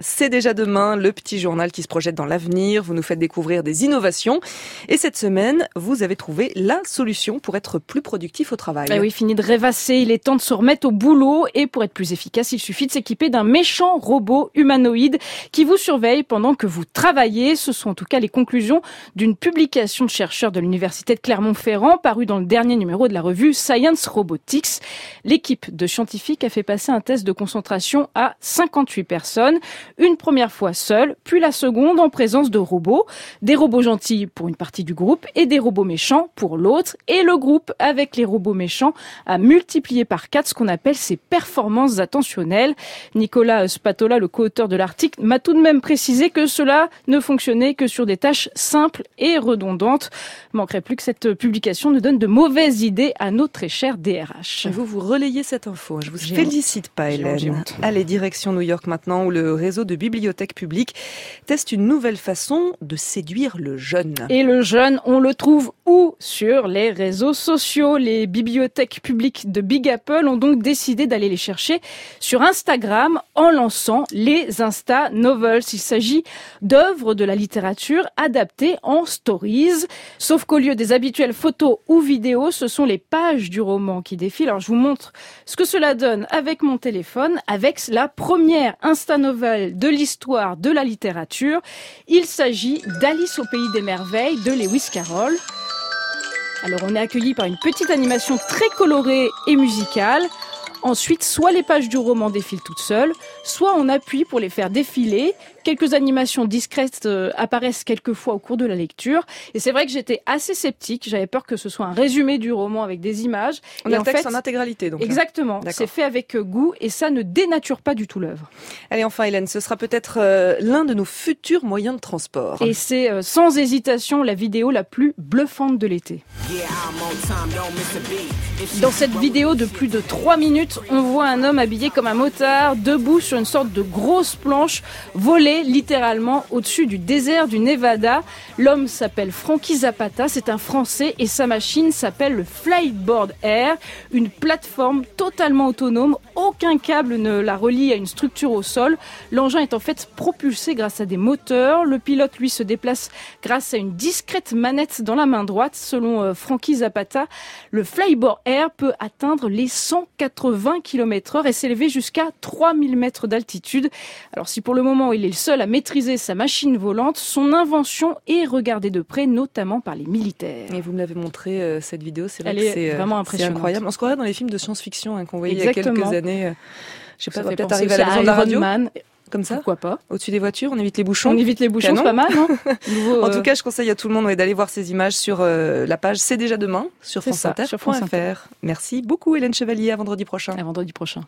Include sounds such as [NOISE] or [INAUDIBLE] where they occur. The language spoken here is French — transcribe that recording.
C'est déjà demain, le petit journal qui se projette dans l'avenir. Vous nous faites découvrir des innovations. Et cette semaine, vous avez trouvé la solution pour être plus productif au travail. Eh oui, fini de rêvasser. Il est temps de se remettre au boulot. Et pour être plus efficace, il suffit de s'équiper d'un méchant robot humanoïde qui vous surveille pendant que vous travaillez. Ce sont en tout cas les conclusions d'une publication de chercheurs de l'Université de Clermont-Ferrand parue dans le dernier numéro de la revue Science Robotics. L'équipe de scientifiques a fait passer un test de concentration à 58 personnes une première fois seule, puis la seconde en présence de robots, des robots gentils pour une partie du groupe et des robots méchants pour l'autre, et le groupe avec les robots méchants a multiplié par quatre ce qu'on appelle ses performances attentionnelles. Nicolas Spatola, le co-auteur de l'article, m'a tout de même précisé que cela ne fonctionnait que sur des tâches simples et redondantes. Manquerait plus que cette publication ne donne de mauvaises idées à nos très chers DRH. Vous vous relayez cette info. Je vous félicite pas, Hélène. Allez, direction New York maintenant, où le réseau de bibliothèques publiques teste une nouvelle façon de séduire le jeune. Et le jeune, on le trouve où Sur les réseaux sociaux. Les bibliothèques publiques de Big Apple ont donc décidé d'aller les chercher sur Instagram en lançant les Insta Novels. Il s'agit d'œuvres de la littérature adaptées en stories. Sauf qu'au lieu des habituelles photos ou vidéos, ce sont les pages du roman qui défilent. Alors je vous montre ce que cela donne avec mon téléphone, avec la première Insta Novel de l'histoire de la littérature. Il s'agit d'Alice au pays des merveilles de Lewis Carroll. Alors on est accueilli par une petite animation très colorée et musicale. Ensuite, soit les pages du roman défilent toutes seules, soit on appuie pour les faire défiler. Quelques animations discrètes euh, apparaissent quelquefois au cours de la lecture. Et c'est vrai que j'étais assez sceptique. J'avais peur que ce soit un résumé du roman avec des images. On a le texte en intégralité, donc. Exactement. C'est fait avec euh, goût et ça ne dénature pas du tout l'œuvre. Allez, enfin, Hélène, ce sera peut-être euh, l'un de nos futurs moyens de transport. Et c'est sans hésitation la vidéo la plus bluffante de l'été. Dans cette vidéo de plus de 3 minutes, on voit un homme habillé comme un motard, debout sur une sorte de grosse planche, littéralement au-dessus du désert du Nevada. L'homme s'appelle Frankie Zapata, c'est un Français et sa machine s'appelle le Flightboard Air, une plateforme totalement autonome, aucun câble ne la relie à une structure au sol. L'engin est en fait propulsé grâce à des moteurs. Le pilote, lui, se déplace grâce à une discrète manette dans la main droite. Selon euh, Frankie Zapata, le Flyboard Air peut atteindre les 180 km heure et s'élever jusqu'à 3000 mètres d'altitude. Alors si pour le moment il est le seul à maîtriser sa machine volante, son invention est regardée de près, notamment par les militaires. Et vous me l'avez montré euh, cette vidéo, c'est c'est vraiment impressionnant. incroyable. On se croirait dans les films de science-fiction hein, qu'on voyait il y a quelques années. Euh, je sais pas, peut-être arriver à la maison de la radio. Comme ça Pourquoi pas Au-dessus des voitures, on évite les bouchons. On évite les bouchons, c'est pas mal, non [LAUGHS] En tout euh, cas, je conseille à tout le monde d'aller voir ces images sur euh, la page C'est déjà demain sur franceinter.fr. Merci beaucoup Hélène Chevalier, à vendredi prochain. À vendredi prochain.